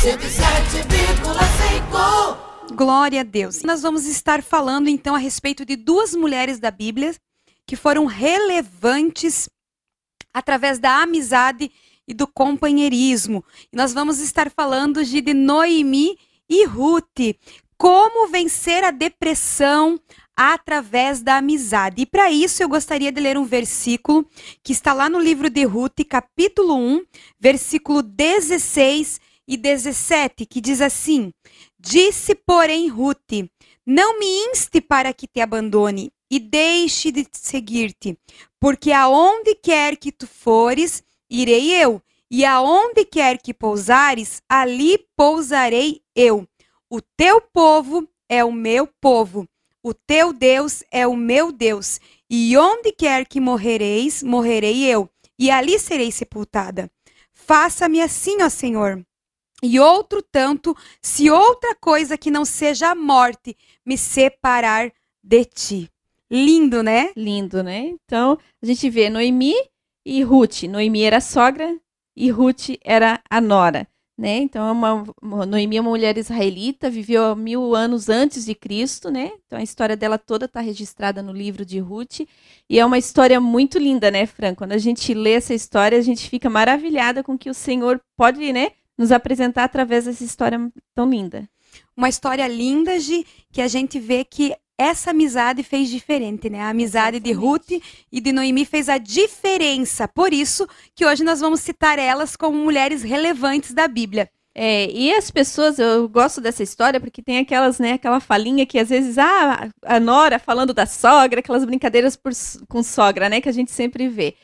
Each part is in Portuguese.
107,5. Glória a Deus. Nós vamos estar falando então a respeito de duas mulheres da Bíblia que foram relevantes através da amizade e do companheirismo. Nós vamos estar falando de Noemi e Ruth. Como vencer a depressão através da amizade. E para isso eu gostaria de ler um versículo que está lá no livro de Ruth, capítulo 1, versículo 16 e 17, que diz assim: Disse, porém, Ruth: Não me inste para que te abandone e deixe de seguir-te, porque aonde quer que tu fores, irei eu, e aonde quer que pousares, ali pousarei eu. O teu povo é o meu povo, o teu Deus é o meu Deus, e onde quer que morrereis, morrerei eu, e ali serei sepultada. Faça-me assim, ó Senhor. E outro tanto, se outra coisa que não seja a morte me separar de ti. Lindo, né? Lindo, né? Então, a gente vê Noemi e Ruth. Noemi era sogra e Ruth era a nora né? Então, é uma, Noemi é uma mulher israelita, viveu mil anos antes de Cristo, né? Então, a história dela toda está registrada no livro de Ruth. E é uma história muito linda, né, Fran? Quando a gente lê essa história, a gente fica maravilhada com que o Senhor pode, né, nos apresentar através dessa história tão linda. Uma história linda de que a gente vê que essa amizade fez diferente, né? A amizade Exatamente. de Ruth e de Noemi fez a diferença. Por isso que hoje nós vamos citar elas como mulheres relevantes da Bíblia. É, e as pessoas, eu gosto dessa história porque tem aquelas, né, aquela falinha que às vezes, ah, a Nora falando da sogra, aquelas brincadeiras por, com sogra, né, que a gente sempre vê.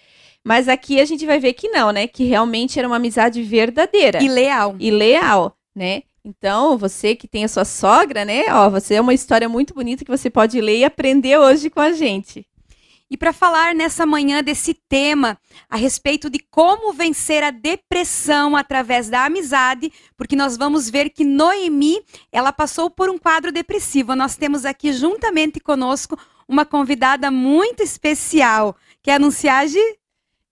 Mas aqui a gente vai ver que não, né, que realmente era uma amizade verdadeira. E leal. E leal, né? Então, você que tem a sua sogra, né? Ó, você é uma história muito bonita que você pode ler e aprender hoje com a gente. E para falar nessa manhã desse tema a respeito de como vencer a depressão através da amizade, porque nós vamos ver que Noemi, ela passou por um quadro depressivo. Nós temos aqui juntamente conosco uma convidada muito especial. Quer anunciar, Gi?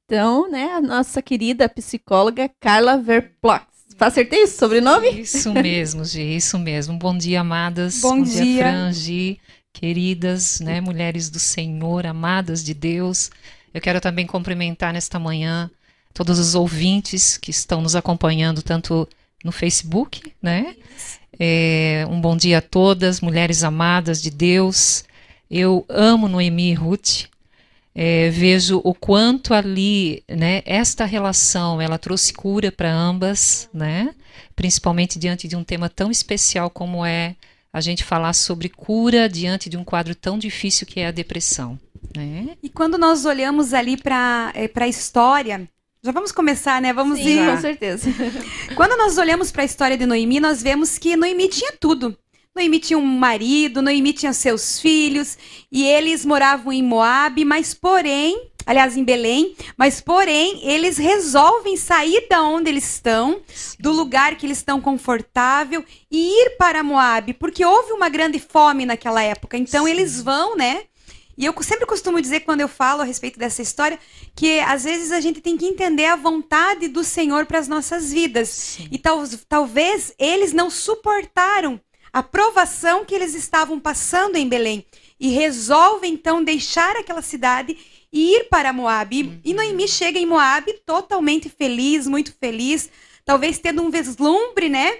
Então, né, a nossa querida psicóloga Carla Verplox. Acertei esse sobrenome? Isso mesmo, Gi, isso mesmo. Bom dia, amadas. Bom, Bom dia, dia Fran, Gi, queridas, né, mulheres do Senhor, amadas de Deus. Eu quero também cumprimentar nesta manhã todos os ouvintes que estão nos acompanhando, tanto no Facebook, né? É, um bom dia a todas, mulheres amadas de Deus. Eu amo Noemi e Ruth, é, vejo o quanto ali, né, esta relação, ela trouxe cura para ambas, né, principalmente diante de um tema tão especial como é a gente falar sobre cura diante de um quadro tão difícil que é a depressão. Né? E quando nós olhamos ali para é, a história, já vamos começar, né? Vamos Sim, ir. Com certeza. Quando nós olhamos para a história de Noemi, nós vemos que Noemi tinha tudo. Noemi tinha um marido, Noemi tinha seus filhos, e eles moravam em Moabe, mas porém, aliás, em Belém, mas porém, eles resolvem sair da onde eles estão, do lugar que eles estão confortável, e ir para Moabe, porque houve uma grande fome naquela época. Então Sim. eles vão, né? E eu sempre costumo dizer, quando eu falo a respeito dessa história, que às vezes a gente tem que entender a vontade do Senhor para as nossas vidas. Sim. E tal, talvez eles não suportaram a provação que eles estavam passando em Belém e resolve então deixar aquela cidade e ir para Moabe. Uhum. E Noemi chega em Moabe totalmente feliz, muito feliz, talvez tendo um vislumbre, né,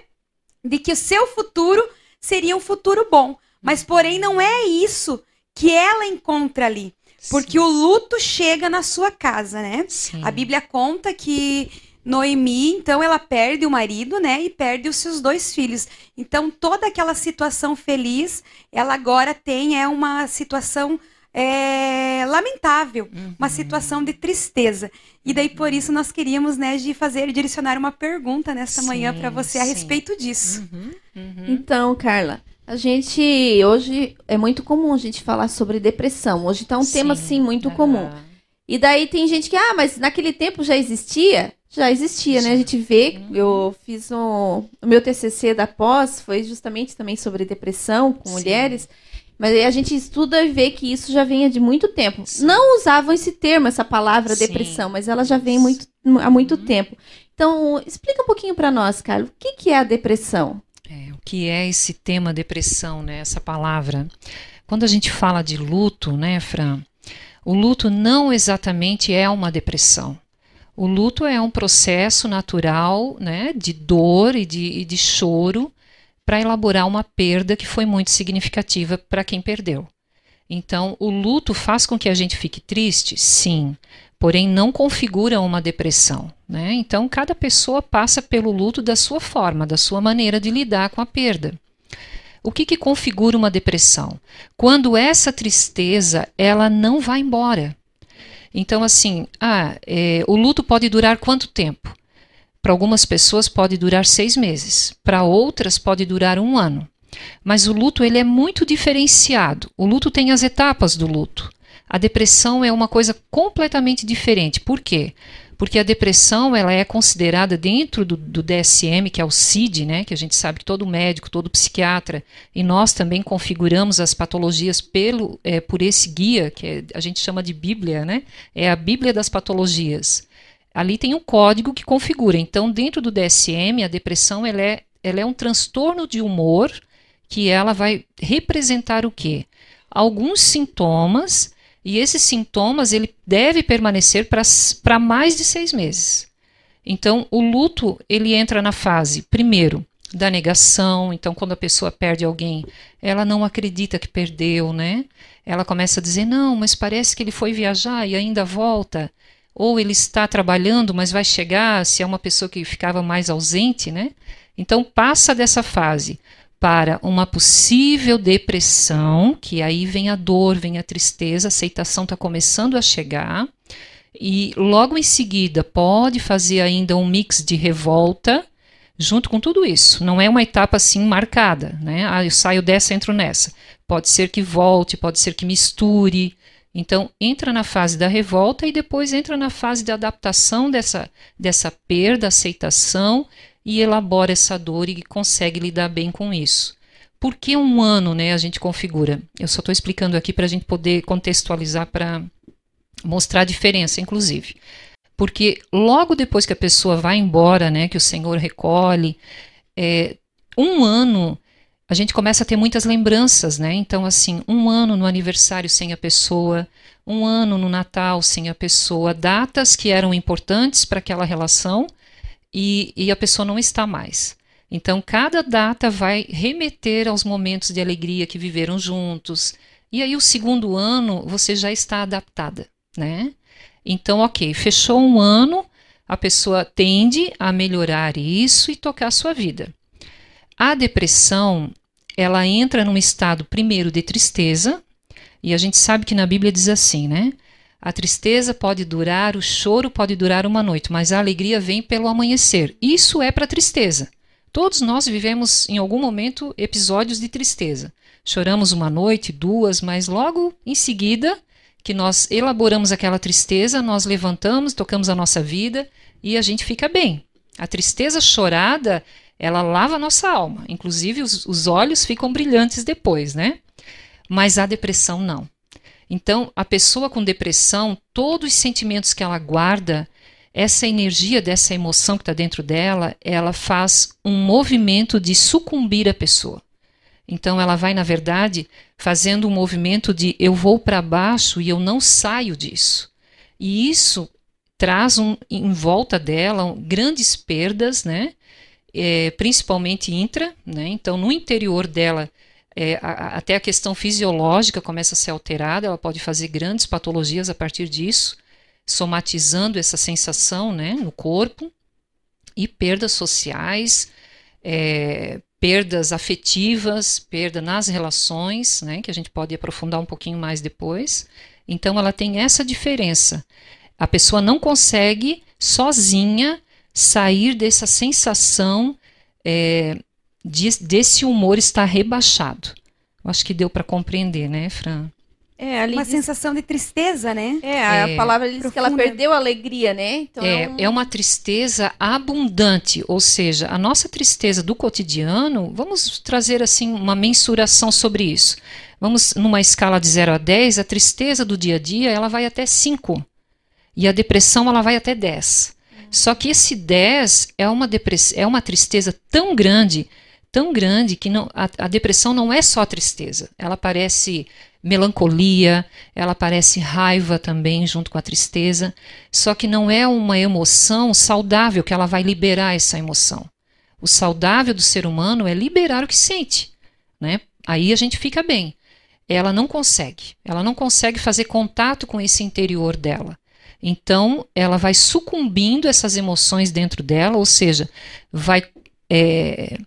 de que o seu futuro seria um futuro bom. Mas uhum. porém não é isso que ela encontra ali. Porque Sim. o luto chega na sua casa, né? Sim. A Bíblia conta que Noemi, então, ela perde o marido, né? E perde os seus dois filhos. Então, toda aquela situação feliz, ela agora tem é uma situação é, lamentável, uhum. uma situação de tristeza. E daí, por isso, nós queríamos, né, de fazer, direcionar uma pergunta nesta sim, manhã para você a respeito disso. Uhum. Uhum. Então, Carla, a gente, hoje, é muito comum a gente falar sobre depressão. Hoje está um sim. tema, assim, muito comum. E daí tem gente que, ah, mas naquele tempo já existia? Já existia, né? A gente vê, eu fiz um, o meu TCC da pós, foi justamente também sobre depressão com Sim. mulheres, mas aí a gente estuda e vê que isso já vinha de muito tempo. Sim. Não usavam esse termo, essa palavra Sim. depressão, mas ela já vem muito, há muito uhum. tempo. Então, explica um pouquinho para nós, Carlos, o que, que é a depressão? É, o que é esse tema depressão, né? Essa palavra. Quando a gente fala de luto, né, Fran? O luto não exatamente é uma depressão. O luto é um processo natural, né, de dor e de, e de choro para elaborar uma perda que foi muito significativa para quem perdeu. Então, o luto faz com que a gente fique triste? Sim, porém não configura uma depressão. Né? Então, cada pessoa passa pelo luto da sua forma, da sua maneira de lidar com a perda. O que, que configura uma depressão? Quando essa tristeza ela não vai embora. Então, assim, ah, é, o luto pode durar quanto tempo? Para algumas pessoas pode durar seis meses, para outras pode durar um ano. Mas o luto ele é muito diferenciado. O luto tem as etapas do luto. A depressão é uma coisa completamente diferente. Por quê? Porque a depressão ela é considerada dentro do, do, DSM, que é o CID, né, que a gente sabe que todo médico, todo psiquiatra, e nós também configuramos as patologias pelo, é, por esse guia, que é, a gente chama de Bíblia, né, é a Bíblia das patologias. Ali tem um código que configura. Então, dentro do DSM, a depressão ela é, ela é um transtorno de humor que ela vai representar o quê? Alguns sintomas, e esses sintomas ele deve permanecer para mais de seis meses. Então, o luto ele entra na fase, primeiro, da negação. Então, quando a pessoa perde alguém, ela não acredita que perdeu, né? Ela começa a dizer: não, mas parece que ele foi viajar e ainda volta. Ou ele está trabalhando, mas vai chegar, se é uma pessoa que ficava mais ausente, né? Então, passa dessa fase para uma possível depressão, que aí vem a dor, vem a tristeza, a aceitação está começando a chegar, e logo em seguida pode fazer ainda um mix de revolta junto com tudo isso. Não é uma etapa assim marcada, né? Ah, eu saio dessa, entro nessa. Pode ser que volte, pode ser que misture. Então, entra na fase da revolta e depois entra na fase de adaptação dessa, dessa perda, aceitação e elabora essa dor e consegue lidar bem com isso. Por que um ano né, a gente configura? Eu só estou explicando aqui para a gente poder contextualizar para mostrar a diferença, inclusive. Porque logo depois que a pessoa vai embora, né, que o Senhor recolhe, é, um ano a gente começa a ter muitas lembranças, né? Então, assim, um ano no aniversário sem a pessoa, um ano no Natal sem a pessoa, datas que eram importantes para aquela relação e, e a pessoa não está mais. Então, cada data vai remeter aos momentos de alegria que viveram juntos. E aí, o segundo ano, você já está adaptada, né? Então, ok, fechou um ano, a pessoa tende a melhorar isso e tocar a sua vida. A depressão, ela entra num estado primeiro de tristeza, e a gente sabe que na Bíblia diz assim, né? A tristeza pode durar, o choro pode durar uma noite, mas a alegria vem pelo amanhecer. Isso é para tristeza. Todos nós vivemos em algum momento episódios de tristeza. Choramos uma noite, duas, mas logo em seguida que nós elaboramos aquela tristeza, nós levantamos, tocamos a nossa vida e a gente fica bem. A tristeza chorada, ela lava a nossa alma. Inclusive os, os olhos ficam brilhantes depois, né? Mas a depressão não. Então, a pessoa com depressão, todos os sentimentos que ela guarda, essa energia dessa emoção que está dentro dela, ela faz um movimento de sucumbir a pessoa. Então, ela vai, na verdade, fazendo um movimento de eu vou para baixo e eu não saio disso. E isso traz um, em volta dela grandes perdas, né? É, principalmente intra, né? Então, no interior dela é, a, até a questão fisiológica começa a ser alterada, ela pode fazer grandes patologias a partir disso, somatizando essa sensação né, no corpo, e perdas sociais, é, perdas afetivas, perda nas relações, né, que a gente pode aprofundar um pouquinho mais depois. Então, ela tem essa diferença. A pessoa não consegue sozinha sair dessa sensação é, de, desse humor estar rebaixado. Eu acho que deu para compreender, né, Fran? É, uma diz... sensação de tristeza, né? É, a é, palavra diz Profunda. que ela perdeu a alegria, né? Então, é, é, um... é uma tristeza abundante, ou seja, a nossa tristeza do cotidiano, vamos trazer assim uma mensuração sobre isso. Vamos numa escala de 0 a 10, a tristeza do dia a dia, ela vai até 5. E a depressão ela vai até 10. Só que esse 10 é uma, depress... é uma tristeza tão grande, tão grande, que não, a, a depressão não é só tristeza. Ela parece melancolia, ela parece raiva também junto com a tristeza, só que não é uma emoção saudável que ela vai liberar essa emoção. O saudável do ser humano é liberar o que sente, né? Aí a gente fica bem. Ela não consegue, ela não consegue fazer contato com esse interior dela. Então, ela vai sucumbindo essas emoções dentro dela, ou seja, vai é,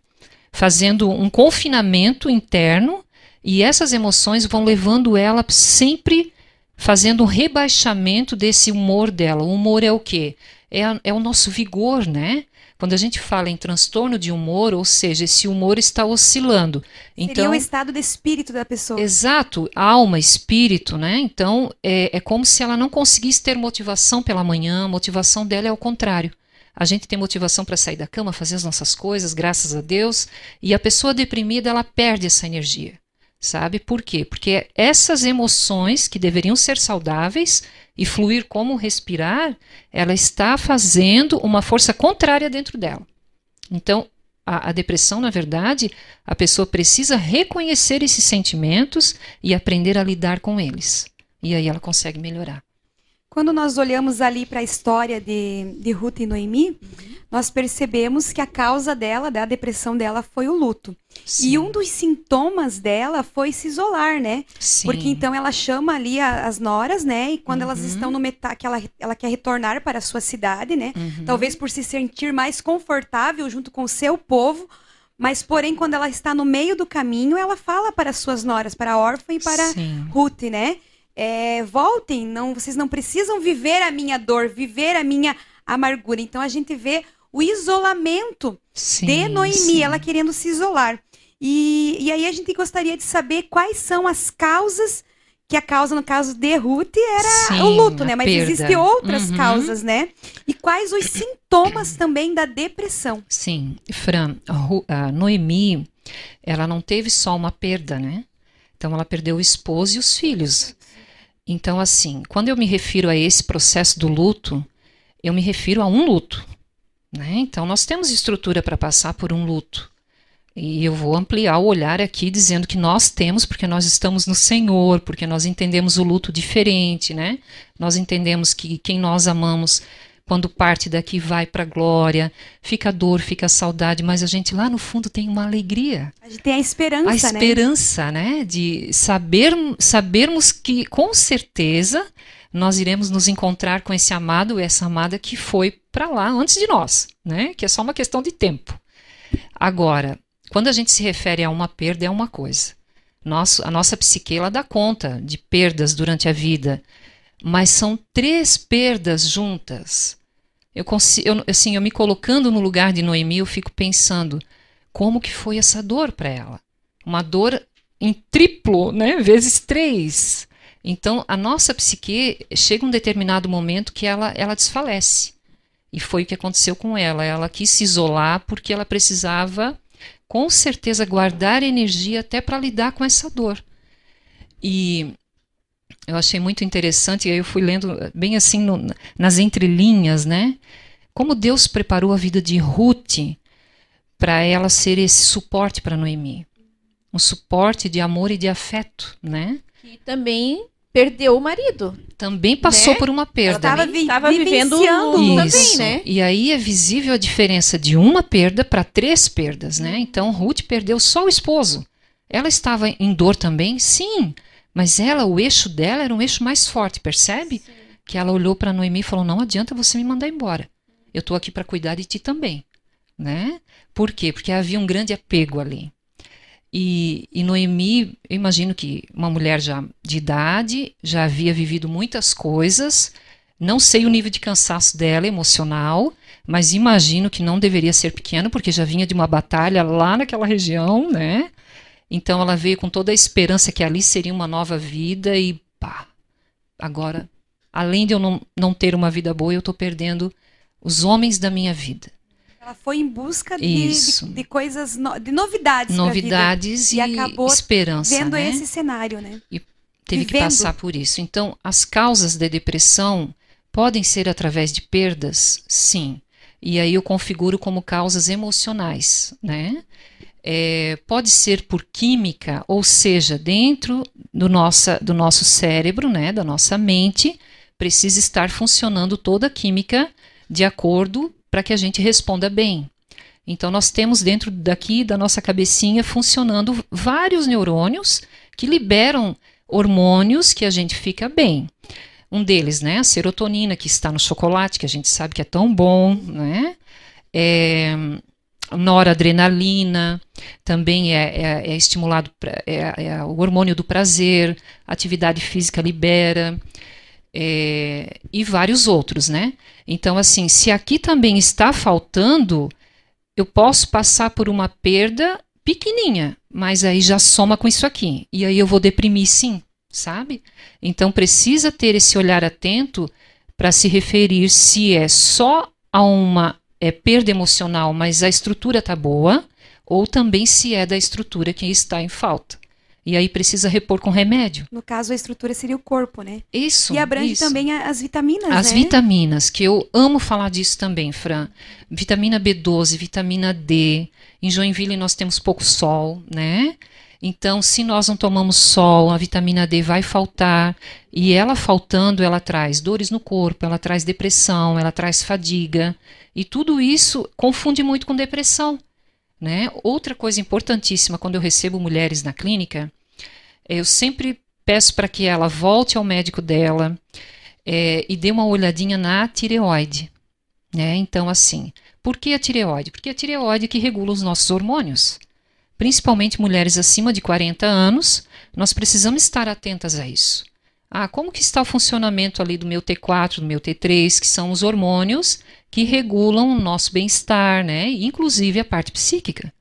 fazendo um confinamento interno e essas emoções vão levando ela sempre fazendo um rebaixamento desse humor dela. O humor é o quê? É, é o nosso vigor, né? Quando a gente fala em transtorno de humor, ou seja, esse humor está oscilando. Seria Então, o estado de espírito da pessoa. Exato, alma, espírito, né? Então é, é como se ela não conseguisse ter motivação pela manhã, a motivação dela é o contrário. A gente tem motivação para sair da cama, fazer as nossas coisas, graças a Deus, e a pessoa deprimida ela perde essa energia, sabe? Por quê? Porque essas emoções que deveriam ser saudáveis e fluir como respirar, ela está fazendo uma força contrária dentro dela. Então, a, a depressão, na verdade, a pessoa precisa reconhecer esses sentimentos e aprender a lidar com eles. E aí ela consegue melhorar. Quando nós olhamos ali para a história de, de Ruth e Noemi, Uhum. nós percebemos que a causa dela, da depressão dela, foi o luto. Sim, E um dos sintomas dela foi se isolar, né? sim. Porque então ela chama ali a- as noras, né? E quando elas Uhum. estão no metade, que ela, ela quer retornar para a sua cidade, né? Uhum. Talvez por se sentir mais confortável junto com o seu povo. Mas, porém, quando ela está no meio do caminho, ela fala para as suas noras, para a órfã e para Sim. Ruth, né? É, voltem, não, vocês não precisam viver a minha dor, viver a minha amargura. Então a gente vê o isolamento Sim, de Noemi, sim. ela querendo se isolar. E, e aí a gente gostaria de saber quais são as causas, que a causa, no caso de Ruth, era Sim, o luto, né? Mas perda. existem outras Uhum. causas, né? E quais os sintomas também da depressão. Sim, Fran, a Noemi, ela não teve só uma perda, né? Então ela perdeu o esposo e os filhos. Então, assim, quando eu me refiro a esse processo do luto, eu me refiro a um luto, né? Então nós temos estrutura para passar por um luto. E eu vou ampliar o olhar aqui dizendo que nós temos porque nós estamos no Senhor, porque nós entendemos o luto diferente, né? Nós entendemos que quem nós amamos quando parte daqui vai para a glória, fica dor, fica saudade, mas a gente lá no fundo tem uma alegria, A gente tem a esperança, a né? esperança, né, de saber, sabermos que com certeza nós iremos nos encontrar com esse amado, essa amada que foi para lá antes de nós, né, que é só uma questão de tempo. Agora, quando a gente se refere a uma perda é uma coisa. Nosso, a nossa psique ela dá conta de perdas durante a vida, mas são três perdas juntas. Eu, consi- eu, assim, eu me colocando no lugar de Noemi, eu fico pensando como que foi essa dor para ela. Uma dor em triplo, né, vezes três. Então, a nossa psique chega um determinado momento que ela, ela desfalece. E foi o que aconteceu com ela. Ela quis se isolar porque ela precisava, com certeza, guardar energia até para lidar com essa dor. E eu achei muito interessante, e aí eu fui lendo bem assim no- nas entrelinhas, né? Como Deus preparou a vida de Ruth para ela ser esse suporte para Noemi. Um suporte de amor e de afeto, né? Que também perdeu o marido. Também passou Né? por uma perda. Ela estava vi vivendo o vivenciando luto o luto. também, Isso. né? E aí é visível a diferença de uma perda para três perdas, né? Então Ruth perdeu só o esposo. Ela estava em dor também, sim, mas ela, o eixo dela era um eixo mais forte, percebe? Que ela olhou para Noemi e falou: "Não adianta você me mandar embora. Eu estou aqui para cuidar de ti também", né? Por quê? Porque havia um grande apego ali. E, e Noemi, eu imagino que uma mulher já de idade, já havia vivido muitas coisas, não sei o nível de cansaço dela emocional, mas imagino que não deveria ser pequeno, porque já vinha de uma batalha lá naquela região, né? Então ela veio com toda a esperança que ali seria uma nova vida e pá, agora, além de eu não, não ter uma vida boa, eu estou perdendo os homens da minha vida. Ela foi em busca de, Isso. de, de coisas, no- de novidades. pra vida, Novidades E e, acabou esperança, Vendo né? esse cenário, né? teve que vivendo. passar por isso. Então, as causas da depressão Podem ser através de perdas? Sim. E aí eu configuro como causas emocionais, né? É, pode ser por química, ou seja, dentro do, nossa, do nosso cérebro, né, da nossa mente, precisa estar funcionando toda a química de acordo para que a gente responda bem. Então, nós temos dentro daqui da nossa cabecinha funcionando vários neurônios que liberam hormônios que a gente fica bem. Um deles, né, a serotonina, que está no chocolate, que a gente sabe que é tão bom, né? É, noradrenalina, também é, é, é estimulado, é, é, o hormônio do prazer, atividade física libera, é, e vários outros, né? Então, assim, se aqui também está faltando, eu posso passar por uma perda pequenininha, mas aí já soma com isso aqui. E aí eu vou deprimir sim, sabe? Então precisa ter esse olhar atento para se referir se é só a uma é, perda emocional, mas a estrutura está boa, ou também se é da estrutura que está em falta. E aí precisa repor com remédio. No caso, a estrutura seria o corpo, né? Isso. E abrange isso. também as vitaminas, As né? vitaminas, que eu amo falar disso também, Fran. Vitamina B12, vitamina D. Em Joinville nós temos pouco sol, né? Então, se nós não tomamos sol, a vitamina D vai faltar. E ela faltando, ela traz dores no corpo, ela traz depressão, ela traz fadiga. E tudo isso confunde muito com depressão. Né? Outra coisa importantíssima quando eu recebo mulheres na clínica eu sempre peço para que ela volte ao médico dela é, e dê uma olhadinha na tireoide. Né? Então, assim, por que a tireoide? Porque a tireoide é que regula os nossos hormônios. Principalmente mulheres acima de 40 anos, nós precisamos estar atentas a isso. Ah, como que está o funcionamento ali do meu T4, do meu T3, que são os hormônios que regulam o nosso bem-estar, né? Inclusive a parte psíquica,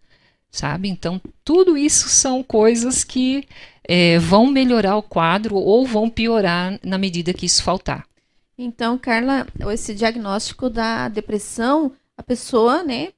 sabe? Então, tudo isso são coisas que é, vão melhorar o quadro ou vão piorar na medida que isso faltar. Então, Carla, esse diagnóstico da depressão, a pessoa, né,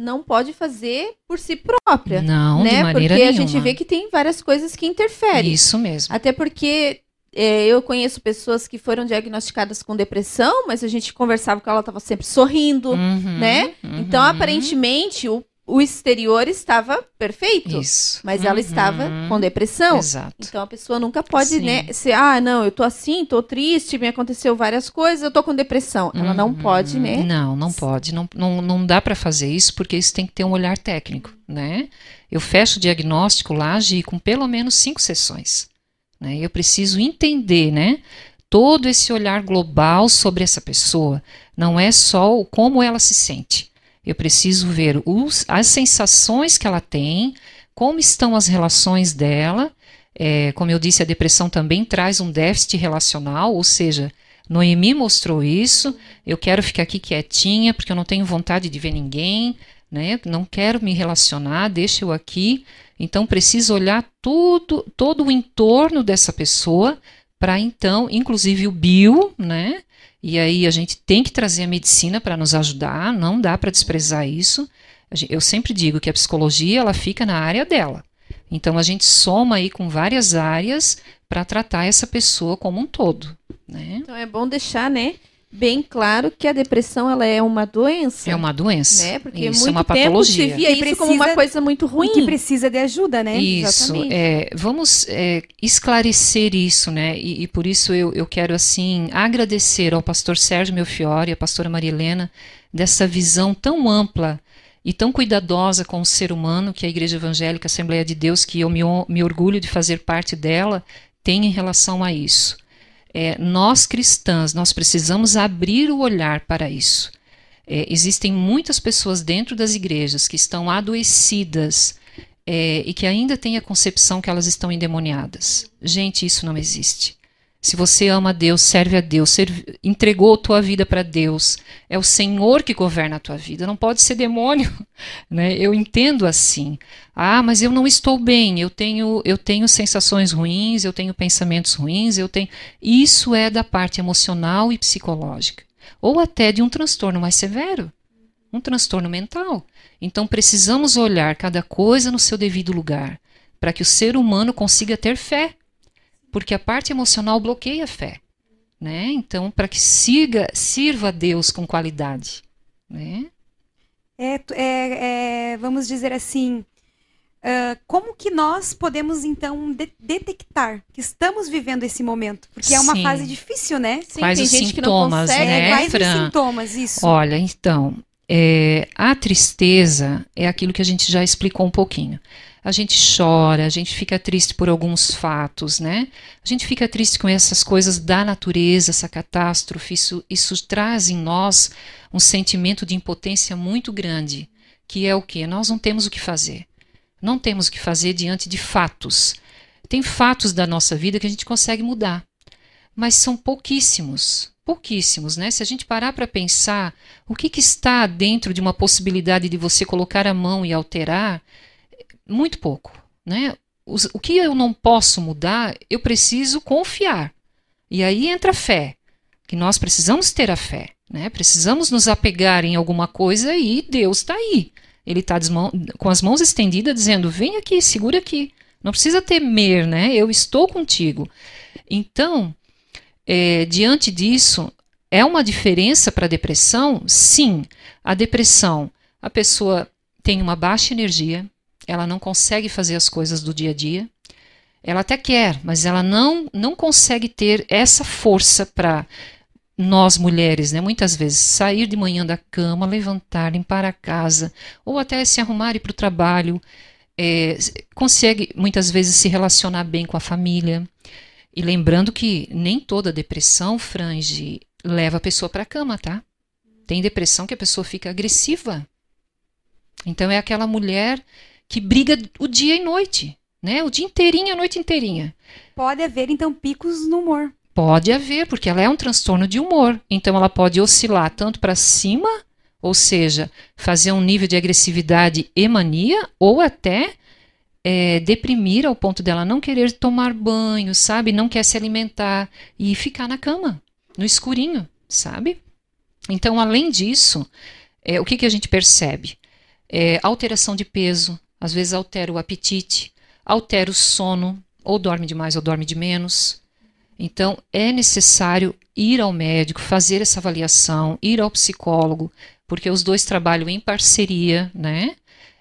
não pode fazer por si própria. Não, né? de maneira porque nenhuma. a gente vê que tem várias coisas que interferem. Isso mesmo. Até porque é, eu conheço pessoas que foram diagnosticadas com depressão, mas a gente conversava com ela, estava sempre sorrindo, Uhum, né? uhum. Então, aparentemente, o, o exterior estava perfeito. Isso. Mas ela Uhum. estava com depressão. Exato. Então a pessoa nunca pode, Sim. né, ser, ah, não, eu tô assim, tô triste, me aconteceu várias coisas, eu tô com depressão. Ela não Uhum. pode, né? Não, não pode. Não, não, não dá para fazer isso porque isso tem que ter um olhar técnico, né? Eu fecho o diagnóstico lá Gi, com pelo menos cinco sessões. Né? Eu preciso entender, né? Todo esse olhar global sobre essa pessoa. Não é só o como ela se sente. Eu preciso ver os, as sensações que ela tem, como estão as relações dela. É, como eu disse, a depressão também traz um déficit relacional, ou seja, Noemi mostrou isso. Eu quero ficar aqui quietinha porque eu não tenho vontade de ver ninguém, né? Não quero me relacionar, deixa eu aqui. Então preciso olhar tudo, todo o entorno dessa pessoa para então, inclusive o bio, né? E aí a gente tem que trazer a medicina para nos ajudar, não dá para desprezar isso. Eu sempre digo que a psicologia ela fica na área dela. Então a gente soma aí com várias áreas para tratar essa pessoa como um todo, né? Então é bom deixar, né, bem claro que a depressão ela é uma doença. É uma doença. né? Porque isso muito é uma tempo patologia. se via Que isso como uma precisa- coisa muito ruim. E que precisa de ajuda, né? Isso, Exatamente. é, vamos é, esclarecer isso, né? E, e por isso eu, eu quero assim agradecer ao pastor Sérgio Melfiore e à pastora Maria Helena dessa visão tão ampla e tão cuidadosa com o ser humano que a Igreja Evangélica Assembleia de Deus, que eu me, me orgulho de fazer parte dela, tem em relação a isso. É, nós cristãs, nós precisamos abrir o olhar para isso. É, existem muitas pessoas dentro das igrejas que estão adoecidas é, e que ainda têm a concepção que elas estão endemoniadas. Gente, isso não existe. Se você ama a Deus, serve a Deus, serve- entregou a tua vida para Deus, é o Senhor que governa a tua vida, não pode ser demônio. Né? Eu entendo assim. Ah, mas eu não estou bem, eu tenho, eu tenho sensações ruins, eu tenho pensamentos ruins, eu tenho. Isso é da parte emocional e psicológica. Ou até de um transtorno mais severo, um transtorno mental. Então precisamos olhar cada coisa no seu devido lugar, para que o ser humano consiga ter fé. Porque a parte emocional bloqueia a fé. né? Então, para que siga, sirva a Deus com qualidade, né? É, é, é vamos dizer assim, uh, como que nós podemos então de detectar que estamos vivendo esse momento? Porque Sim. é uma fase difícil, né? Sim, Quais os sintomas, né, Quais Fran? os sintomas, isso. Olha, então, é, a tristeza é aquilo que a gente já explicou um pouquinho a gente chora, a gente fica triste por alguns fatos, né? A gente fica triste com essas coisas da natureza, essa catástrofe. Isso, isso traz em nós um sentimento de impotência muito grande, que é o que? Nós não temos o que fazer. Não temos o que fazer diante de fatos. Tem fatos da nossa vida que a gente consegue mudar, mas são pouquíssimos. Pouquíssimos, né? Se a gente parar para pensar o que, que está dentro de uma possibilidade de você colocar a mão e alterar, muito pouco. Né? o que eu não posso mudar, eu preciso confiar. E aí entra a fé, que nós precisamos ter a fé. Né? Precisamos nos apegar em alguma coisa e Deus está aí. Ele está com as mãos estendidas, dizendo: vem aqui, segura aqui. Não precisa temer, né? Eu estou contigo. Então, é, diante disso, é uma diferença para a depressão? Sim. A depressão, a pessoa tem uma baixa energia, ela não consegue fazer as coisas do dia a dia. Ela até quer, mas ela não, não consegue ter essa força para nós mulheres, né, muitas vezes, sair de manhã da cama, levantar, limpar a casa, ou até se arrumar e ir para o trabalho, é, consegue muitas vezes se relacionar bem com a família. E lembrando que nem toda depressão, Frange, leva a pessoa para a cama, tá? Tem depressão que a pessoa fica agressiva. Então é aquela mulher que briga o dia e noite, né? O dia inteirinho, a noite inteirinha. Pode haver, então, picos no humor. Pode haver, porque ela é um transtorno de humor. Então, ela pode oscilar tanto para cima, ou seja, fazer um nível de agressividade e mania, ou até é, deprimir ao ponto dela não querer tomar banho, sabe? Não quer se alimentar e ficar na cama, no escurinho, sabe? Então, além disso, é, o que, que a gente percebe? É, alteração de peso, às vezes altera o apetite, altera o sono, ou dorme demais ou dorme de menos. Então, é necessário ir ao médico, fazer essa avaliação, ir ao psicólogo, porque os dois trabalham em parceria, né?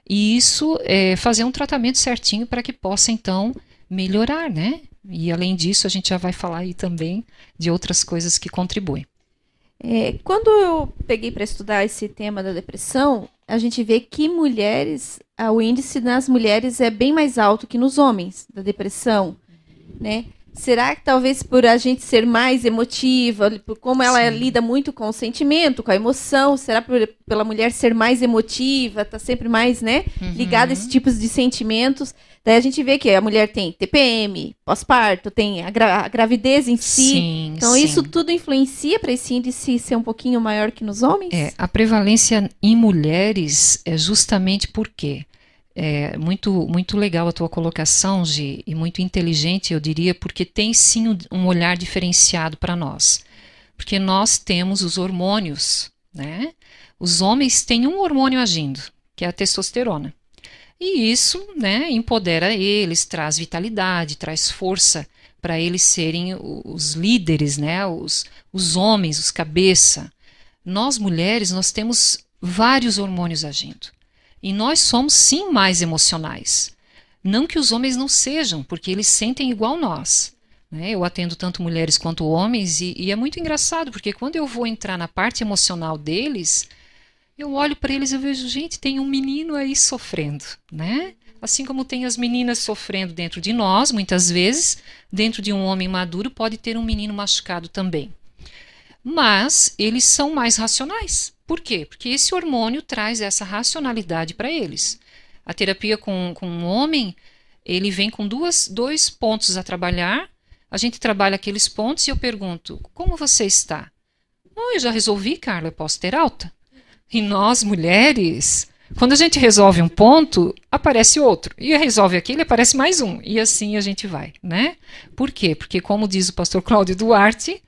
E isso é fazer um tratamento certinho para que possa, então, melhorar, né? E além disso, a gente já vai falar aí também de outras coisas que contribuem. É, quando eu peguei para estudar esse tema da depressão, a gente vê que mulheres, o índice nas mulheres é bem mais alto que nos homens, da depressão, né? Será que talvez por a gente ser mais emotiva, por como ela Sim. lida muito com o sentimento, com a emoção, será por, pela mulher ser mais emotiva, tá sempre mais, né, uhum. ligada a esses tipos de sentimentos? Daí a gente vê que a mulher tem TPM, pós-parto, tem a, gra a, gravidez em si. Sim, então sim. isso tudo influencia para esse índice ser um pouquinho maior que nos homens? É, a prevalência em mulheres é justamente porque é muito, muito legal a tua colocação, Gi, e muito inteligente, eu diria, porque tem sim um olhar diferenciado para nós. Porque nós temos os hormônios, né? Os homens têm um hormônio agindo, que é a testosterona. E isso, né, empodera eles, traz vitalidade, traz força para eles serem os líderes, né, os, os homens, os cabeça. Nós mulheres, nós temos vários hormônios agindo. E nós somos sim mais emocionais. Não que os homens não sejam, porque eles sentem igual nós. Né? Eu atendo tanto mulheres quanto homens e, e, é muito engraçado, porque quando eu vou entrar na parte emocional deles, eu olho para eles e vejo, gente, tem um menino aí sofrendo, né? Assim como tem as meninas sofrendo dentro de nós, muitas vezes, dentro de um homem maduro pode ter um menino machucado também. Mas eles são mais racionais. Por quê? Porque esse hormônio traz essa racionalidade para eles. A terapia com, com um homem, ele vem com duas, dois pontos a trabalhar. A gente trabalha aqueles pontos e eu pergunto: como você está? Oh, eu já resolvi, Carla, eu posso ter alta. E nós, mulheres, quando a gente resolve um ponto, aparece outro. E resolve aquele, aparece mais um. E assim a gente vai, né? Por quê? Porque, como diz o pastor Cláudio Duarte,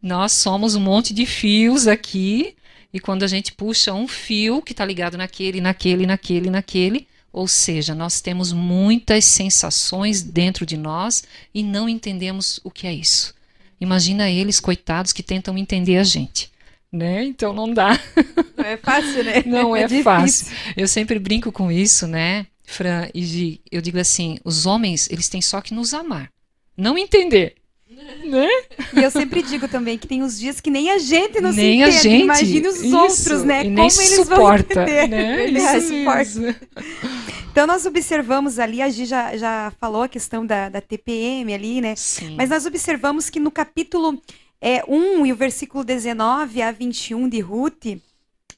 nós somos um monte de fios aqui e quando a gente puxa um fio que está ligado naquele, naquele, naquele, naquele, ou seja, nós temos muitas sensações dentro de nós e não entendemos o que é isso. Imagina eles, coitados, que tentam entender a gente. Né? Então não dá. Não é fácil, né? Não é, é fácil. Eu sempre brinco com isso, né, Fran e Gi? Eu digo assim: os homens, eles têm só que nos amar, não entender. Né? E eu sempre digo também que tem os dias que nem a gente não nem se entende. A gente, Imagine os isso, outros, né? Como eles suporta, vão entender. Né? Isso suporta. Então nós observamos ali, a Gi já, já falou a questão da, da TPM ali, né? Sim. Mas nós observamos que no capítulo é, 1 e o versículo 19 a 21 de Ruth,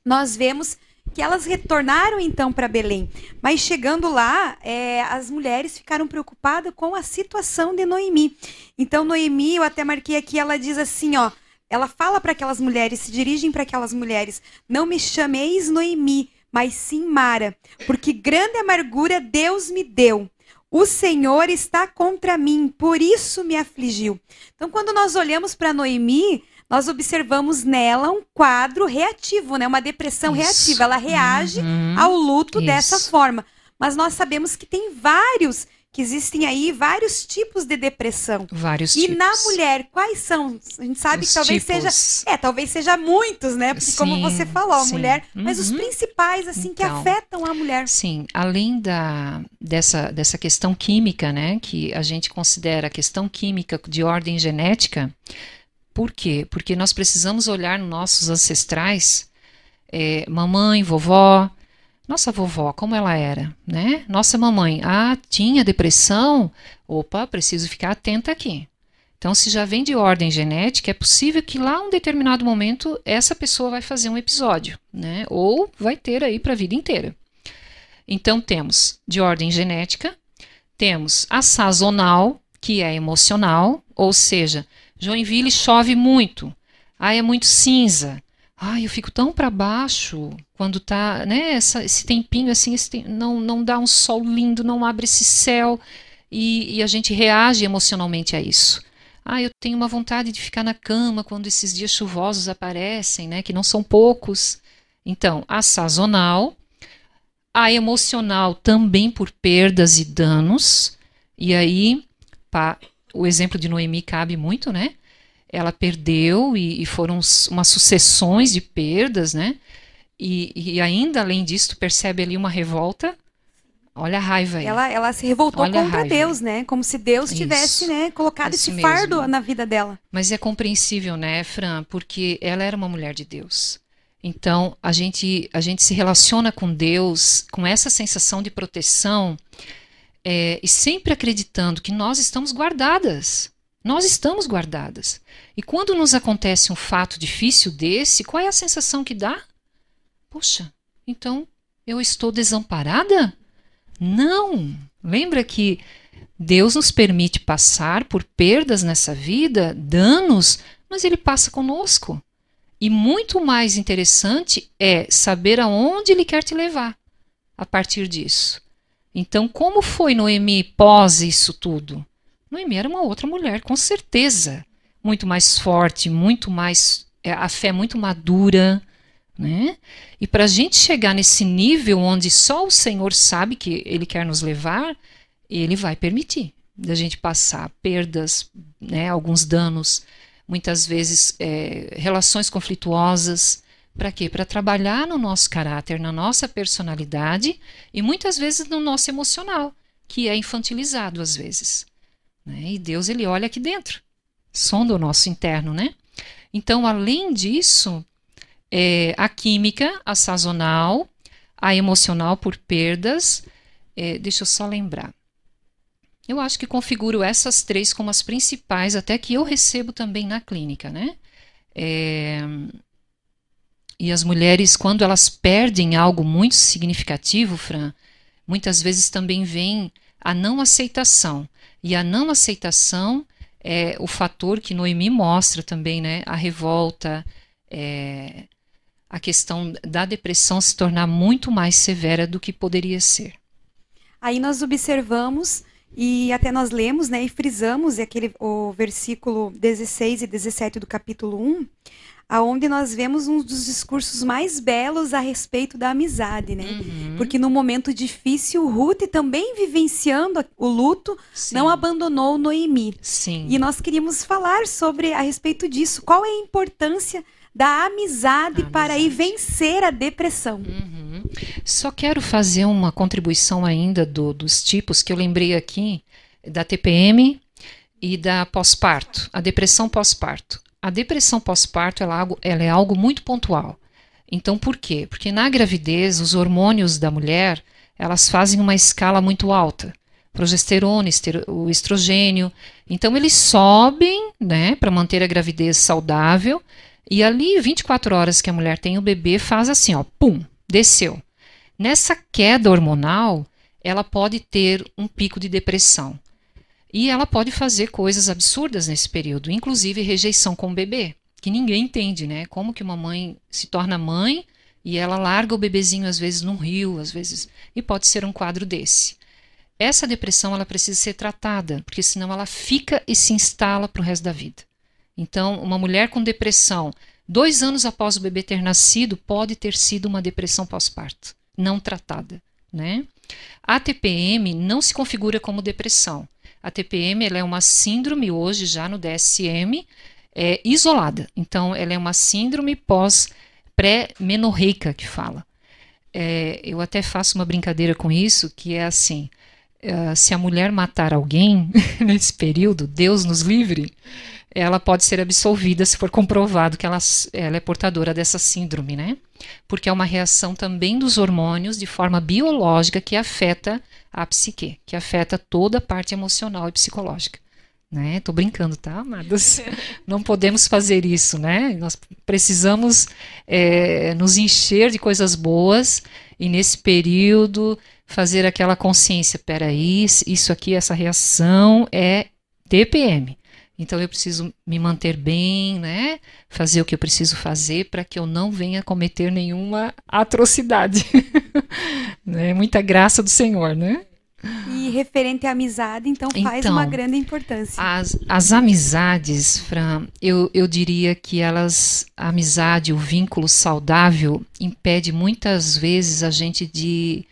nós vemos que elas retornaram então para Belém. Mas chegando lá, é, as mulheres ficaram preocupadas com a situação de Noemi. Então, Noemi, eu até marquei aqui, ela diz assim, ó. Ela fala para aquelas mulheres, se dirigem para aquelas mulheres: Não me chameis Noemi, mas sim Mara, porque grande amargura Deus me deu. O Senhor está contra mim, por isso me afligiu. Então, quando nós olhamos para Noemi, nós observamos nela um quadro reativo, né? Uma depressão Isso. reativa. Ela reage Uhum. ao luto Isso. dessa forma. Mas nós sabemos que tem vários, que existem aí vários tipos de depressão. Vários E tipos. na mulher, quais são? A gente sabe Os que talvez tipos. seja. É, talvez seja muitos, né? Porque, como Sim, você falou, a sim. mulher. Mas os Uhum. principais, assim, que Então. afetam a mulher. Sim, além da, dessa, dessa questão química, né, que a gente considera a questão química de ordem genética, por quê? Porque nós precisamos olhar nos nossos ancestrais, é, mamãe, vovó, nossa vovó, como ela era, né? Nossa mamãe, ah, tinha depressão? Opa, preciso ficar atenta aqui. Então, se já vem de ordem genética, é possível que lá um determinado momento essa pessoa vai fazer um episódio, né? Ou vai ter aí para a vida inteira. Então, temos de ordem genética, temos a sazonal, que é emocional, ou seja, Joinville chove muito, ai é muito cinza, ai eu fico tão para baixo quando tá, né, essa- esse tempinho assim, esse tem- não, não dá um sol lindo, não abre esse céu, e, e a gente reage emocionalmente a isso. Ah, eu tenho uma vontade de ficar na cama quando esses dias chuvosos aparecem, né, que não são poucos. Então, a sazonal, a emocional também por perdas e danos. E aí, pá, o exemplo de Noemi cabe muito, né? Ela perdeu e, e foram umas sucessões de perdas, né? E, e ainda além disso, tu percebe ali uma revolta. Olha a raiva aí. Ela, ela se revoltou Olha contra. Deus, né? Como se Deus Isso. tivesse, né, colocado Isso esse mesmo. fardo na vida dela. Mas é compreensível, né, Fran? Porque ela era uma mulher de Deus. Então, a gente, a gente se relaciona com Deus com essa sensação de proteção é, e sempre acreditando que nós estamos guardadas. Nós estamos guardadas. E quando nos acontece um fato difícil desse, qual é a sensação que dá? Poxa, então eu estou desamparada? Não! Lembra que Deus nos permite passar por perdas nessa vida, danos, mas Ele passa conosco. E muito mais interessante é saber aonde Ele quer te levar a partir disso. Então, como foi Noemi pós isso tudo? Noemi era uma outra mulher, com certeza. Muito mais forte, muito mais. é, a fé muito madura. Né? E para a gente chegar nesse nível onde só o Senhor sabe que Ele quer nos levar, Ele vai permitir da gente passar perdas, né, alguns danos, muitas vezes é, relações conflituosas. Para quê? Para trabalhar no nosso caráter, na nossa personalidade e muitas vezes no nosso emocional, que é infantilizado às vezes. Né? E Deus ele olha aqui dentro, sonda o nosso interno, né? Então, além disso, é, a química, a sazonal, a emocional por perdas. é, deixa eu só lembrar. Eu acho que configuro essas três como as principais, até que eu recebo também na clínica, né? É, e as mulheres, quando elas perdem algo muito significativo, Fran, muitas vezes também vem a não aceitação. E a não aceitação é o fator que Noemi mostra também, né? A revolta, é, a questão da depressão se tornar muito mais severa do que poderia ser. Aí nós observamos E até nós lemos, né, e frisamos aquele o versículo 16 e 17 do capítulo 1, aonde nós vemos um dos discursos mais belos a respeito da amizade, né? Uhum. Porque no momento difícil, Ruth também vivenciando o luto, Sim. não abandonou Noemi. Sim. E nós queríamos falar sobre a respeito disso. Qual é a importância da amizade, A para ir amizade. vencer a depressão? Uhum. Só quero fazer uma contribuição ainda do- dos tipos que eu lembrei aqui da TPM e da pós-parto, a depressão pós-parto. A depressão pós-parto ela, é ela é algo muito pontual. Então, por quê? Porque na gravidez, os hormônios da mulher, elas fazem uma escala muito alta. Progesterona, estero- o estrogênio. Então, eles sobem, né, para manter a gravidez saudável. E ali, 24 horas que a mulher tem o bebê, faz assim, ó, pum, desceu. Nessa queda hormonal, ela pode ter um pico de depressão. E ela pode fazer coisas absurdas nesse período, inclusive rejeição com o bebê, que ninguém entende, né? Como que uma mãe se torna mãe e ela larga o bebezinho às vezes num rio, às vezes, e pode ser um quadro desse. Essa depressão ela precisa ser tratada, porque senão ela fica e se instala para o resto da vida. Então, uma mulher com depressão, dois anos após o bebê ter nascido, pode ter sido uma depressão pós-parto, não tratada, né? A TPM não se configura como depressão. A TPM é uma síndrome hoje já no DSM é, isolada. Então, ela é uma síndrome pós pré-menorreica que fala. É, eu até faço uma brincadeira com isso, que é assim: eh, se a mulher matar alguém nesse período, Deus nos livre, ela pode ser absolvida se for comprovado que ela, ela é portadora dessa síndrome, né? Porque é uma reação também dos hormônios de forma biológica que afeta a psique, que afeta toda a parte emocional e psicológica. Né? Tô brincando, tá, amados? Não podemos fazer isso, né? Nós precisamos eh, nos encher de coisas boas e nesse período fazer aquela consciência, peraí, isso aqui, essa reação é TPM. Então eu preciso me manter bem, né? Fazer o que eu preciso fazer para que eu não venha cometer nenhuma atrocidade. né? Muita graça do Senhor, né? E referente à amizade, então faz Então, uma grande importância. As, as amizades, Fran, eu, eu diria que elas, a amizade, o vínculo saudável, impede muitas vezes a gente de,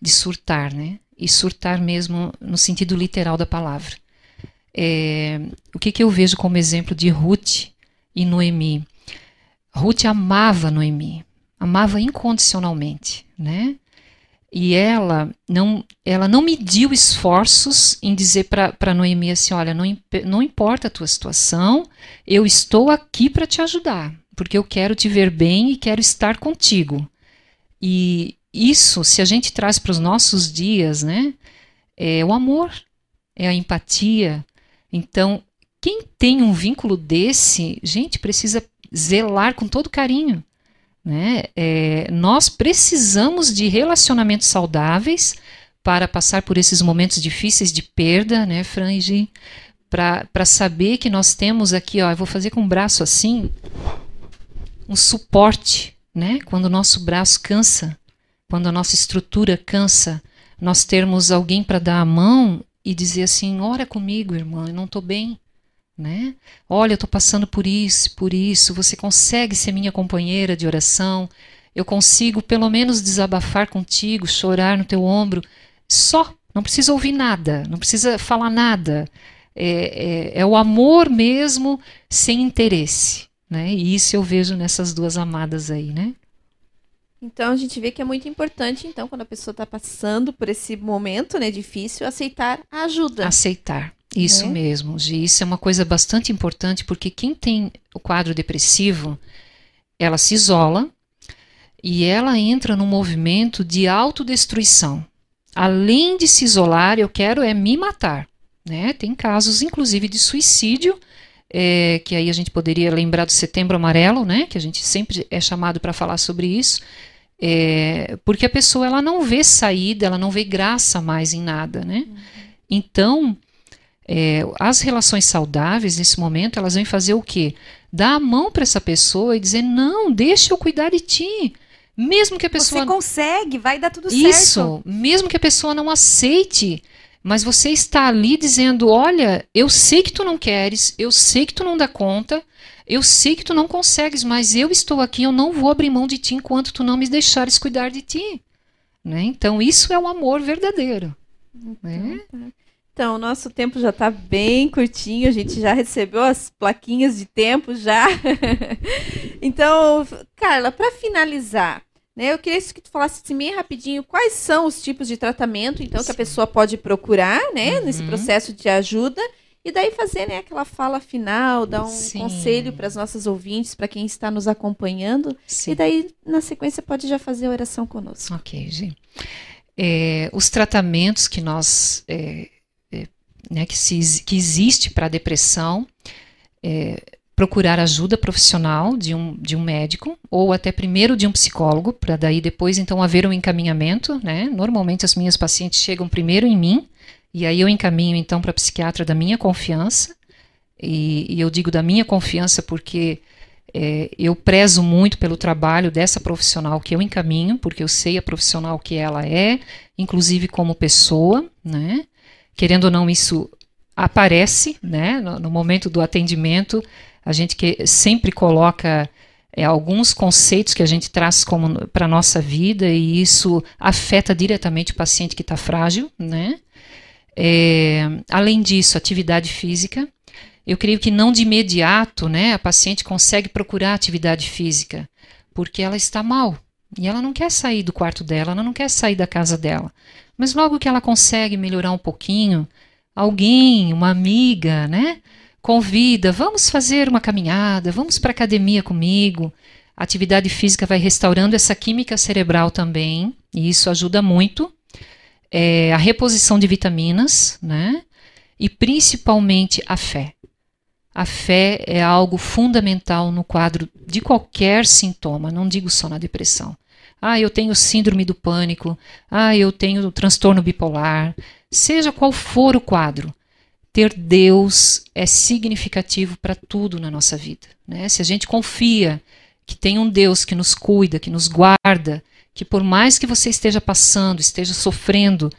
de surtar, né? E surtar mesmo no sentido literal da palavra. É, o que, que eu vejo como exemplo de Ruth e Noemi? Ruth amava Noemi, amava incondicionalmente, né? E ela não, ela não mediu esforços em dizer para Noemi assim: olha, não, não importa a tua situação, eu estou aqui para te ajudar, porque eu quero te ver bem e quero estar contigo. E isso, se a gente traz para os nossos dias, né, é o amor, é a empatia. Então, quem tem um vínculo desse, gente, precisa zelar com todo carinho. Né? É, nós precisamos de relacionamentos saudáveis para passar por esses momentos difíceis de perda, né, Frangi? Para saber que nós temos aqui, ó, eu vou fazer com o braço assim, um suporte, né? Quando o nosso braço cansa, quando a nossa estrutura cansa, nós termos alguém para dar a mão e dizer assim: ora comigo, irmã, eu não estou bem. Né? Olha, eu estou passando por isso, por isso. Você consegue ser minha companheira de oração? Eu consigo pelo menos desabafar contigo, chorar no teu ombro. Só, não precisa ouvir nada, não precisa falar nada. É, é, é o amor mesmo, sem interesse. Né? E isso eu vejo nessas duas amadas aí, né? Então a gente vê que é muito importante, então, quando a pessoa está passando por esse momento, né, difícil, aceitar a ajuda. Aceitar. Isso Né? mesmo, Gi. Isso é uma coisa bastante importante, porque quem tem o quadro depressivo, ela se isola e ela entra num movimento de autodestruição. Além de se isolar, eu quero é me matar. Né? Tem casos, inclusive, de suicídio, é, que aí a gente poderia lembrar do Setembro Amarelo, né? que a gente sempre é chamado para falar sobre isso, é, porque a pessoa ela não vê saída, ela não vê graça mais em nada. Né? Então, é, as relações saudáveis, nesse momento, elas vêm fazer o quê? Dar a mão para essa pessoa e dizer: não, deixa eu cuidar de ti. Mesmo que a pessoa. Você consegue, vai dar tudo Isso, certo. mesmo que a pessoa não aceite mas você está ali dizendo: olha, eu sei que tu não queres, eu sei que tu não dá conta, eu sei que tu não consegues, mas eu estou aqui, eu não vou abrir mão de ti enquanto tu não me deixares cuidar de ti. Né? Então, isso é o amor verdadeiro. Né? Então, tá. Então, o nosso tempo já está bem curtinho, a gente já recebeu as plaquinhas de tempo já. então, Carla, para finalizar, né, eu queria que tu falasse assim, bem rapidinho quais são os tipos de tratamento então que a pessoa pode procurar, né, uhum. nesse processo de ajuda e daí fazer né, aquela fala final, dar um Sim. conselho para as nossas ouvintes, para quem está nos acompanhando. Sim. E daí, na sequência, pode já fazer a oração conosco. Ok, Gi. É, os tratamentos que nós é, né, que, se, que existe para a depressão, é, procurar ajuda profissional de um, de um médico, ou até primeiro de um psicólogo, para daí depois então haver um encaminhamento. Né? Normalmente as minhas pacientes chegam primeiro em mim, e aí eu encaminho então para psiquiatra da minha confiança, e, e eu digo da minha confiança porque é, eu prezo muito pelo trabalho dessa profissional que eu encaminho, porque eu sei a profissional que ela é, inclusive como pessoa, né? querendo ou não, isso aparece, né? No, no momento do atendimento, a gente que sempre coloca é, alguns conceitos que a gente traz como para nossa vida e isso afeta diretamente o paciente que está frágil, né? É, além disso, atividade física. Eu creio que não de imediato, né? A paciente consegue procurar atividade física porque ela está mal e ela não quer sair do quarto dela, ela não quer sair da casa dela. Mas logo que ela consegue melhorar um pouquinho, alguém, uma amiga, né? Convida, vamos fazer uma caminhada, vamos para academia comigo. A atividade física vai restaurando essa química cerebral também, e isso ajuda muito. É, a reposição de vitaminas, né? E principalmente a fé. A fé é algo fundamental no quadro de qualquer sintoma, não digo só na depressão. Ah, eu tenho síndrome do pânico. Ah, eu tenho transtorno bipolar. Seja qual for o quadro, ter Deus é significativo para tudo na nossa vida. Né? Se a gente confia que tem um Deus que nos cuida, que nos guarda, que por mais que você esteja passando, esteja sofrendo,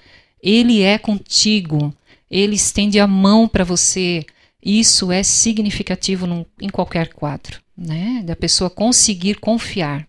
Ele é contigo, Ele estende a mão para você. Isso é significativo num, em qualquer quadro, né? Da pessoa conseguir confiar.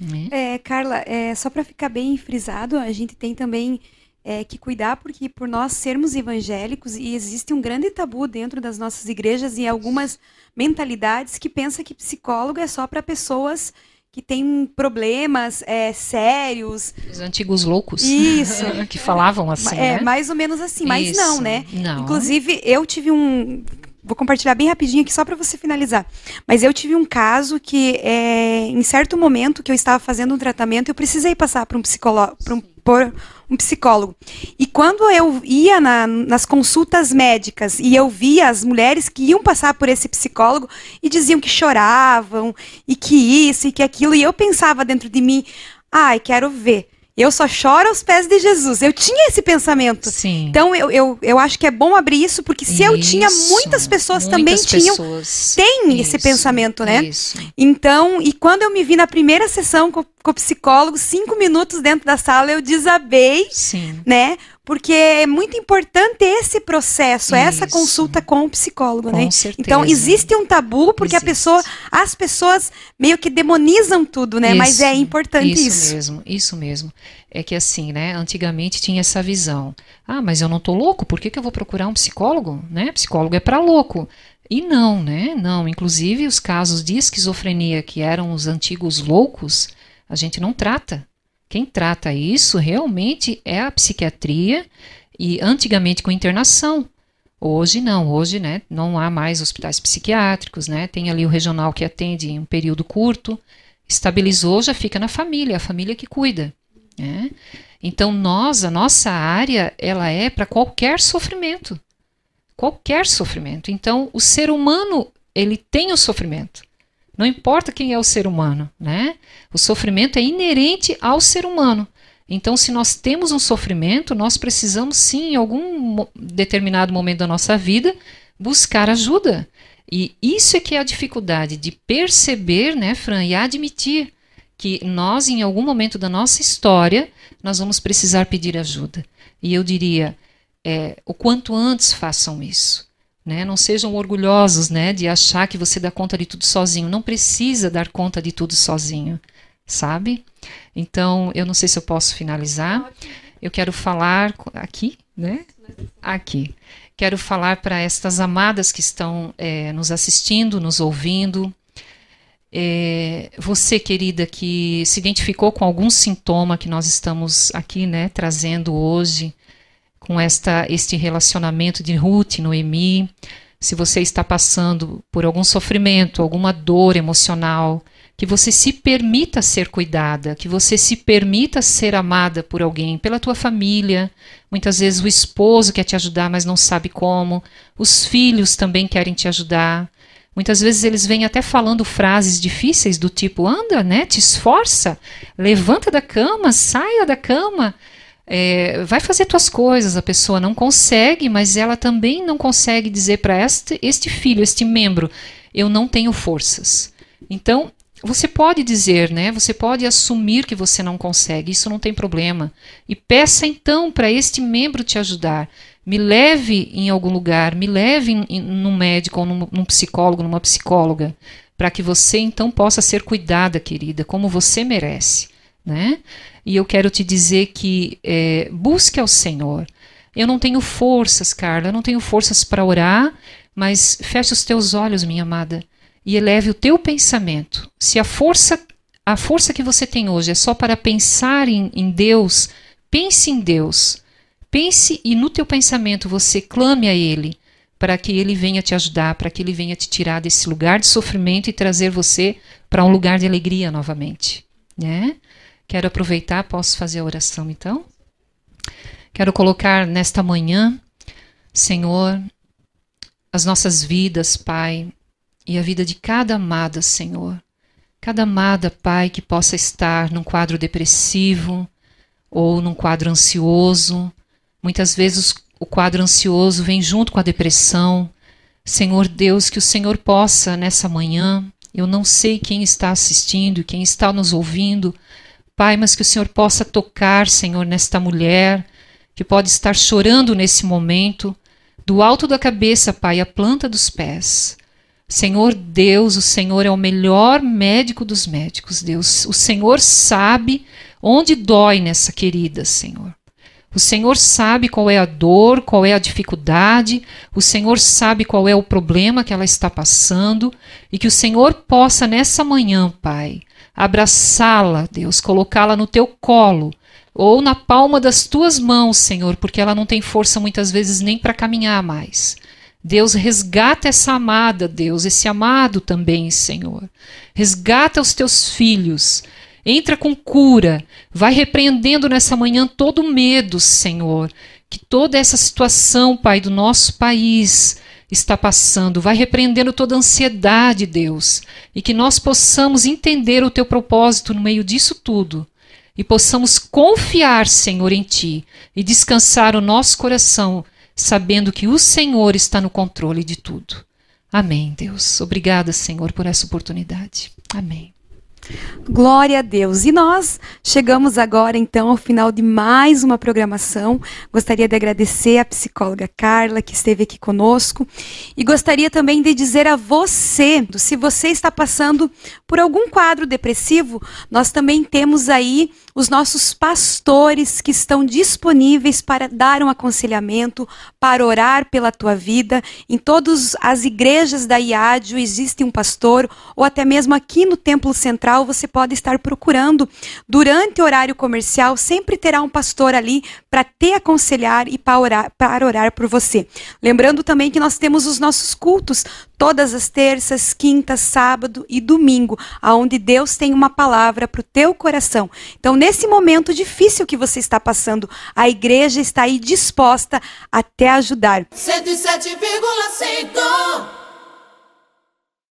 Né? É, Carla, é, só para ficar bem frisado, a gente tem também é, que cuidar porque por nós sermos evangélicos e existe um grande tabu dentro das nossas igrejas e algumas mentalidades que pensa que psicólogo é só para pessoas que têm problemas é, sérios. Os antigos loucos. Isso. que falavam assim. É, né? mais ou menos assim, mas Isso. não, né? Não. Inclusive, eu tive um vou compartilhar bem rapidinho aqui só para você finalizar. Mas eu tive um caso que, é, em certo momento que eu estava fazendo um tratamento, eu precisei passar para um psicólogo, um, por um psicólogo. E quando eu ia na, nas consultas médicas e eu via as mulheres que iam passar por esse psicólogo e diziam que choravam e que isso e que aquilo, e eu pensava dentro de mim, ai, quero ver eu só choro aos pés de Jesus. Eu tinha esse pensamento. Sim. Então eu, eu, eu acho que é bom abrir isso, porque se isso, eu tinha, muitas pessoas muitas também pessoas. tinham. Tem isso, esse pensamento, né? Isso. Então, e quando eu me vi na primeira sessão com, com o psicólogo, cinco minutos dentro da sala, eu desabei, Sim. né? Porque é muito importante esse processo, essa Isso. consulta com o psicólogo, Com né? certeza. Então existe um tabu porque a Existe. pessoa, as pessoas meio que demonizam tudo, né? Mas Isso, é importante isso. Isso mesmo, isso mesmo. É que assim, né? Antigamente tinha essa visão. Ah, mas eu não tô louco, por que, que eu vou procurar um psicólogo? Né? Psicólogo é para louco. E não, né? Não. Inclusive os casos de esquizofrenia que eram os antigos loucos, a gente não trata. Quem trata isso realmente é a psiquiatria e antigamente com internação. Hoje não, hoje né, não há mais hospitais psiquiátricos, né? Tem ali o regional que atende em um período curto, estabilizou, já fica na família, a família que cuida. Né? Então nós, a nossa área, ela é para qualquer sofrimento, qualquer sofrimento. Então o ser humano ele tem o sofrimento. Não importa quem é o ser humano, né? O sofrimento é inerente ao ser humano. Então, se nós temos um sofrimento, nós precisamos sim, em algum determinado momento da nossa vida, buscar ajuda. E isso é que é a dificuldade de perceber, né, Fran, e admitir que nós, em algum momento da nossa história, nós vamos precisar pedir ajuda. E eu diria, é, o quanto antes façam isso. Né? Não sejam orgulhosos né, de achar que você dá conta de tudo sozinho. Não precisa dar conta de tudo sozinho, sabe? Então, eu não sei se eu posso finalizar. Eu quero falar aqui, né? Aqui. Quero falar para estas amadas que estão é, nos assistindo, nos ouvindo. É, você, querida, que se identificou com algum sintoma que nós estamos aqui, né, trazendo hoje, com esta este relacionamento de Ruth e Noemi, se você está passando por algum sofrimento, alguma dor emocional, que você se permita ser cuidada, que você se permita ser amada por alguém, pela tua família. Muitas vezes o esposo quer te ajudar, mas não sabe como. Os filhos também querem te ajudar. Muitas vezes eles vêm até falando frases difíceis do tipo: anda, né? Te esforça, levanta da cama, saia da cama é, vai fazer tuas coisas, a pessoa não consegue, mas ela também não consegue dizer para este, este filho, este membro, eu não tenho forças. Então, você pode dizer, né? Você pode assumir que você não consegue, isso não tem problema. E peça então para este membro te ajudar. Me leve em algum lugar, me leve em, em, num médico ou num, num psicólogo, numa psicóloga, para que você então possa ser cuidada, querida, como você merece, né? E eu quero te dizer que é, busque ao Senhor. Eu não tenho forças, Carla, eu não tenho forças para orar, mas feche os teus olhos, minha amada, e eleve o teu pensamento. Se a força, a força que você tem hoje é só para pensar em, em Deus, pense em Deus. Pense e no teu pensamento você clame a Ele para que Ele venha te ajudar, para que Ele venha te tirar desse lugar de sofrimento e trazer você para um lugar de alegria novamente, né? Quero aproveitar, posso fazer a oração então? Quero colocar nesta manhã, Senhor, as nossas vidas, Pai, e a vida de cada amada, Senhor. Cada amada, Pai, que possa estar num quadro depressivo ou num quadro ansioso. Muitas vezes o quadro ansioso vem junto com a depressão. Senhor Deus, que o Senhor possa nessa manhã, eu não sei quem está assistindo, quem está nos ouvindo, Pai, mas que o Senhor possa tocar, Senhor, nesta mulher que pode estar chorando nesse momento, do alto da cabeça, Pai, à planta dos pés. Senhor Deus, o Senhor é o melhor médico dos médicos, Deus. O Senhor sabe onde dói nessa querida, Senhor. O Senhor sabe qual é a dor, qual é a dificuldade, o Senhor sabe qual é o problema que ela está passando e que o Senhor possa nessa manhã, Pai, abraçá-la, Deus, colocá-la no teu colo ou na palma das tuas mãos, Senhor, porque ela não tem força muitas vezes nem para caminhar mais. Deus, resgata essa amada, Deus, esse amado também, Senhor. Resgata os teus filhos. Entra com cura. Vai repreendendo nessa manhã todo medo, Senhor. Que toda essa situação, Pai, do nosso país, está passando. Vai repreendendo toda ansiedade, Deus, e que nós possamos entender o teu propósito no meio disso tudo e possamos confiar, Senhor, em ti e descansar o nosso coração, sabendo que o Senhor está no controle de tudo. Amém, Deus. Obrigada, Senhor, por essa oportunidade. Amém. Glória a Deus. E nós chegamos agora então ao final de mais uma programação. Gostaria de agradecer a psicóloga Carla que esteve aqui conosco e gostaria também de dizer a você, se você está passando por algum quadro depressivo, nós também temos aí os nossos pastores que estão disponíveis para dar um aconselhamento, para orar pela tua vida. Em todas as igrejas da IADIO existe um pastor, ou até mesmo aqui no Templo Central você pode estar procurando. Durante o horário comercial, sempre terá um pastor ali para te aconselhar e para orar, para orar por você. Lembrando também que nós temos os nossos cultos todas as terças, quintas, sábado e domingo, aonde Deus tem uma palavra para o teu coração. Então, nesse momento difícil que você está passando, a igreja está aí disposta a te ajudar. 107,5